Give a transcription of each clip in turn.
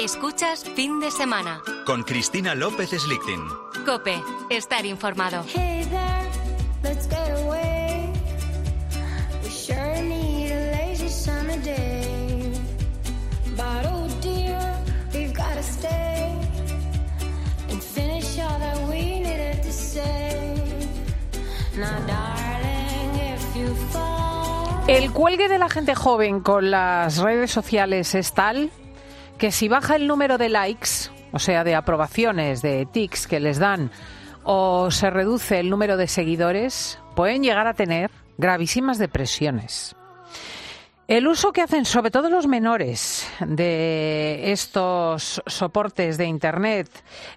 Escuchas fin de semana. Con Cristina López Slichting. Cope, estar informado. Hey there, let's get away. We sure need a lazy summer day. But oh dear, we've gotta stay and finish all that we needed to say. Now, darling, if you fall. El cuelgue de la gente joven con las redes sociales es tal que si baja el número de likes, o sea, de aprobaciones, de tics que les dan, o se reduce el número de seguidores, pueden llegar a tener gravísimas depresiones. El uso que hacen sobre todo los menores de estos soportes de Internet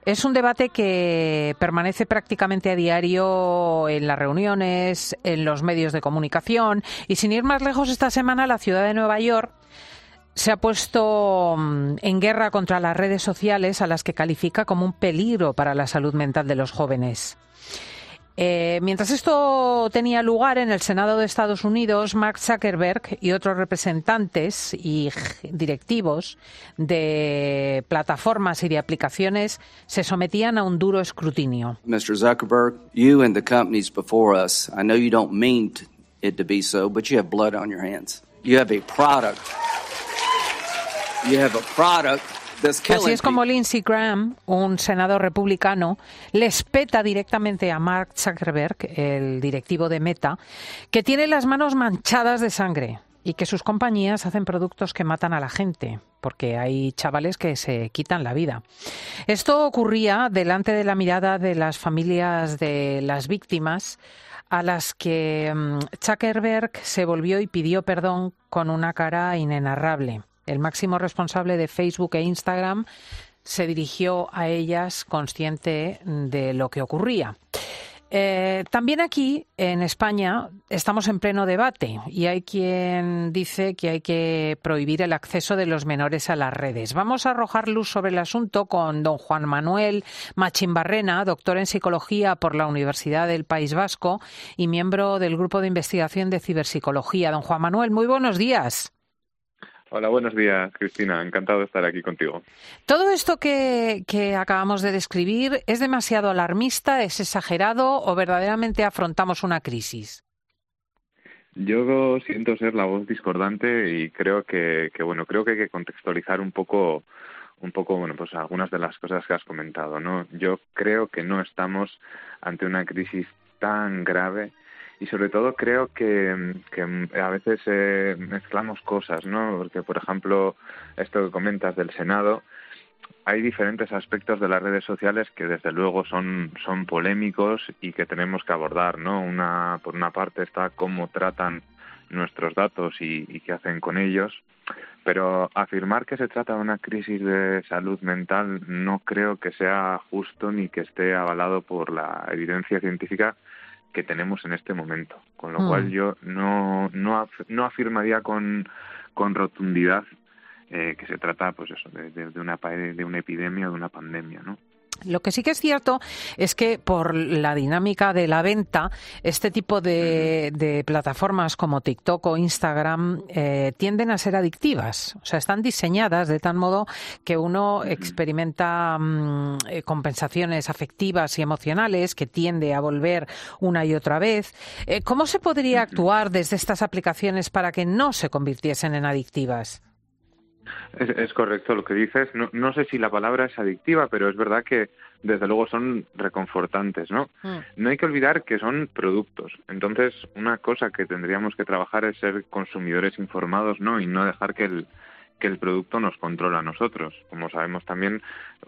es un debate que permanece prácticamente a diario en las reuniones, en los medios de comunicación y sin ir más lejos esta semana la ciudad de Nueva York se ha puesto mm, en guerra contra las redes sociales a las que califica como un peligro para la salud mental de los jóvenes. Eh, mientras esto tenía lugar en el Senado de Estados Unidos, Mark Zuckerberg y otros representantes y directivos de plataformas y de aplicaciones se sometían a un duro escrutinio. Mr. Zuckerberg, you and the companies before us, I know you don't mean it to be so, but you have blood on your hands. You have a product. You have a product Así es como Lindsey Graham, un senador republicano, le espeta directamente a Mark Zuckerberg, el directivo de Meta, que tiene las manos manchadas de sangre y que sus compañías hacen productos que matan a la gente, porque hay chavales que se quitan la vida. Esto ocurría delante de la mirada de las familias de las víctimas a las que mm, Zuckerberg se volvió y pidió perdón con una cara inenarrable el máximo responsable de Facebook e Instagram, se dirigió a ellas consciente de lo que ocurría. Eh, también aquí, en España, estamos en pleno debate y hay quien dice que hay que prohibir el acceso de los menores a las redes. Vamos a arrojar luz sobre el asunto con don Juan Manuel Machimbarrena, doctor en psicología por la Universidad del País Vasco y miembro del Grupo de Investigación de Ciberpsicología. Don Juan Manuel, muy buenos días. Hola, buenos días, Cristina. Encantado de estar aquí contigo. ¿Todo esto que, que, acabamos de describir es demasiado alarmista, es exagerado o verdaderamente afrontamos una crisis? Yo siento ser la voz discordante y creo que, que, bueno, creo que hay que contextualizar un poco un poco, bueno, pues algunas de las cosas que has comentado, ¿no? Yo creo que no estamos ante una crisis tan grave y sobre todo creo que, a veces eh, mezclamos cosas, ¿no? Porque, por ejemplo, esto que comentas del Senado, hay diferentes aspectos de las redes sociales que desde luego son, son polémicos y que tenemos que abordar, ¿no? Una, por una parte está cómo tratan nuestros datos y, y qué hacen con ellos, pero afirmar que se trata de una crisis de salud mental no creo que sea justo ni que esté avalado por la evidencia científica que tenemos en este momento. Con lo Mm. cual yo no, no, af- no afirmaría con, con rotundidad eh, que se trata pues eso, de, de- una, de una epidemia o de una pandemia, ¿no? Lo que sí que es cierto es que por la dinámica de la venta, este tipo de, de plataformas como TikTok o Instagram eh, tienden a ser adictivas. O sea, están diseñadas de tal modo que uno experimenta mm, eh, compensaciones afectivas y emocionales que tiende a volver una y otra vez. Eh, ¿Cómo se podría actuar desde estas aplicaciones para que no se convirtiesen en adictivas? Es, es correcto lo que dices. No, no sé si la palabra es adictiva, pero es verdad que desde luego son reconfortantes, ¿no? No hay que olvidar que son productos. Entonces, una cosa que tendríamos que trabajar es ser consumidores informados, ¿no? Y no dejar que el que el producto nos controla a nosotros. Como sabemos también,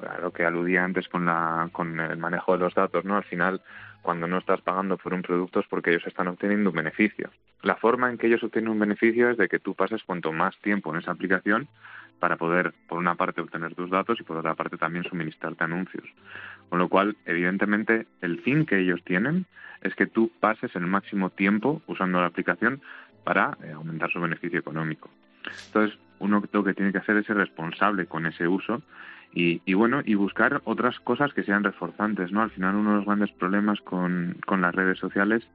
a lo que aludía antes con la con el manejo de los datos, ¿no? Al final, cuando no estás pagando por un producto es porque ellos están obteniendo un beneficio. La forma en que ellos obtienen un beneficio es de que tú pases cuanto más tiempo en esa aplicación para poder, por una parte, obtener tus datos y por otra parte también suministrarte anuncios. Con lo cual, evidentemente, el fin que ellos tienen es que tú pases el máximo tiempo usando la aplicación para eh, aumentar su beneficio económico. Entonces, uno lo que tiene que hacer es ser responsable con ese uso y, y, bueno, y buscar otras cosas que sean reforzantes, ¿no? Al final uno de los grandes problemas con, con las redes sociales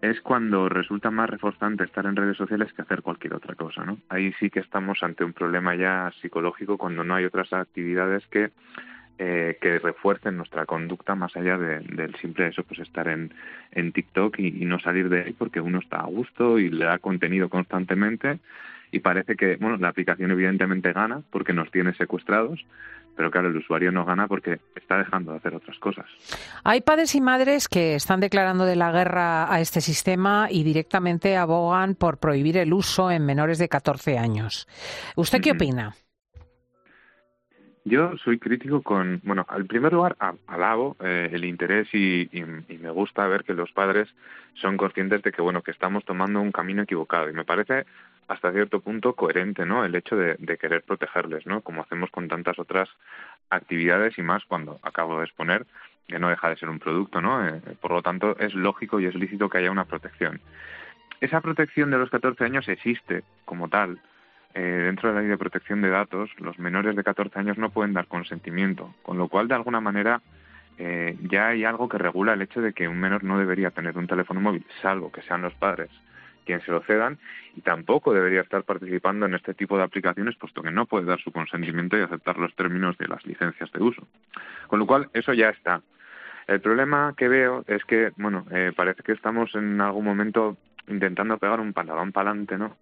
es cuando resulta más reforzante estar en redes sociales que hacer cualquier otra cosa, ¿no? Ahí sí que estamos ante un problema ya psicológico cuando no hay otras actividades que eh, que refuercen nuestra conducta más allá del simple eso, pues estar en, en TikTok y, no salir de ahí porque uno está a gusto y le da contenido constantemente y parece que, bueno, la aplicación evidentemente gana porque nos tiene secuestrados, pero claro, el usuario no gana porque está dejando de hacer otras cosas. Hay padres y madres que están declarando de la guerra a este sistema y directamente abogan por prohibir el uso en menores de 14 años. ¿Usted qué opina? Yo soy crítico con, bueno, al primer lugar alabo eh, el interés y, me gusta ver que los padres son conscientes de que, bueno, que estamos tomando un camino equivocado y me parece hasta cierto punto coherente, ¿no? El hecho de, querer protegerles, ¿no? Como hacemos con tantas otras actividades y más cuando acabo de exponer que no deja de ser un producto, ¿no? Eh, por lo tanto, es lógico y es lícito que haya una protección. Esa protección de los 14 años existe como tal, eh, dentro de la ley de protección de datos, los menores de 14 años no pueden dar consentimiento, con lo cual, de alguna manera, eh, ya hay algo que regula el hecho de que un menor no debería tener un teléfono móvil, salvo que sean los padres quienes se lo cedan, y tampoco debería estar participando en este tipo de aplicaciones, puesto que no puede dar su consentimiento y aceptar los términos de las licencias de uso. Con lo cual, eso ya está. El problema que veo es que, bueno, eh, parece que estamos en algún momento intentando pegar un pantalón para adelante, ¿no?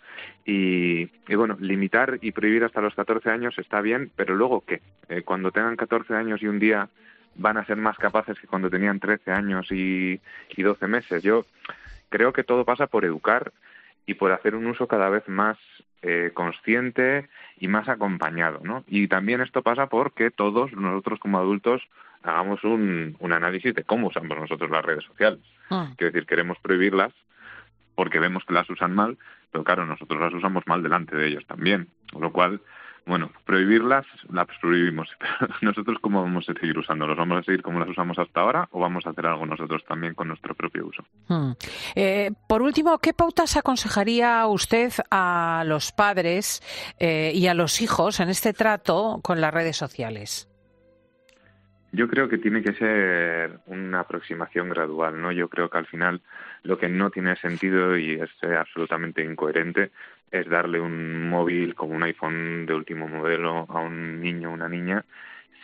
Y, bueno, limitar y prohibir hasta los 14 años está bien, pero luego qué? Eh, cuando tengan 14 años y un día van a ser más capaces que cuando tenían 13 años y, y 12 meses. Yo creo que todo pasa por educar y por hacer un uso cada vez más eh, consciente y más acompañado, ¿no? Y también esto pasa porque todos nosotros como adultos hagamos un, un análisis de cómo usamos nosotros las redes sociales. Ah. Quiero decir, queremos prohibirlas, porque vemos que las usan mal, pero claro, nosotros las usamos mal delante de ellos también. Con lo cual, bueno, prohibirlas, las prohibimos. Nosotros, ¿cómo vamos a seguir usándolas? ¿Vamos a seguir como las usamos hasta ahora o vamos a hacer algo nosotros también con nuestro propio uso? Hmm. Eh, por último, ¿qué pautas aconsejaría usted a los padres eh, y a los hijos en este trato con las redes sociales? Yo creo que tiene que ser una aproximación gradual, ¿no? Yo creo que al final lo que no tiene sentido y es absolutamente incoherente es darle un móvil como un iPhone de último modelo a un niño o una niña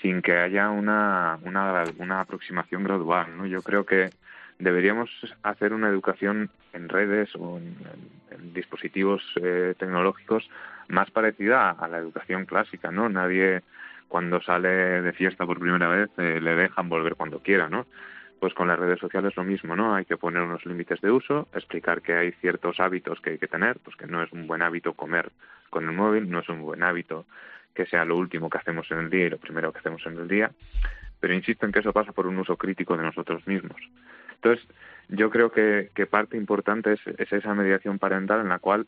sin que haya una, una, aproximación gradual, ¿no? Yo creo que deberíamos hacer una educación en redes o en, dispositivos eh, tecnológicos más parecida a la educación clásica, ¿no? Nadie cuando sale de fiesta por primera vez eh, le dejan volver cuando quiera, ¿no? Pues con las redes sociales lo mismo, ¿no? Hay que poner unos límites de uso, explicar que hay ciertos hábitos que hay que tener, pues que no es un buen hábito comer con el móvil, no es un buen hábito que sea lo último que hacemos en el día y lo primero que hacemos en el día, pero insisto en que eso pasa por un uso crítico de nosotros mismos. Entonces, yo creo que, que parte importante es, es esa mediación parental en la cual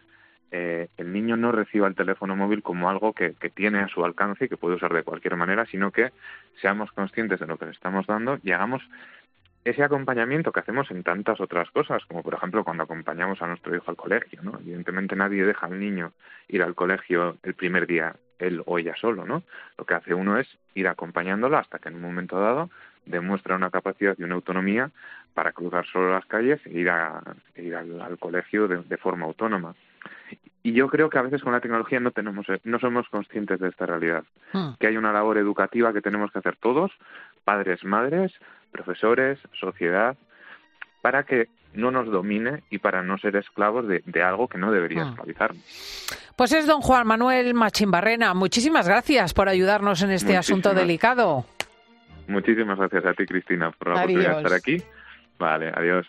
eh, el niño no reciba el teléfono móvil como algo que, tiene a su alcance y que puede usar de cualquier manera, sino que seamos conscientes de lo que le estamos dando y hagamos ese acompañamiento que hacemos en tantas otras cosas, como por ejemplo cuando acompañamos a nuestro hijo al colegio, ¿no? Evidentemente nadie deja al niño ir al colegio el primer día él o ella solo, ¿no? Lo que hace uno es ir acompañándolo hasta que en un momento dado demuestra una capacidad y una autonomía para cruzar solo las calles e ir, a, e ir al, colegio de forma autónoma. Y yo creo que a veces con la tecnología no tenemos, no somos conscientes de esta realidad. Hmm. Que hay una labor educativa que tenemos que hacer todos, padres, madres, profesores, sociedad, para que no nos domine y para no ser esclavos de, algo que no debería hmm. esclavizarnos. Pues es don Juan Manuel Machimbarrena. Muchísimas gracias por ayudarnos en este asunto delicado. Muchísimas gracias a ti, Cristina, por la oportunidad de estar aquí. Vale, adiós.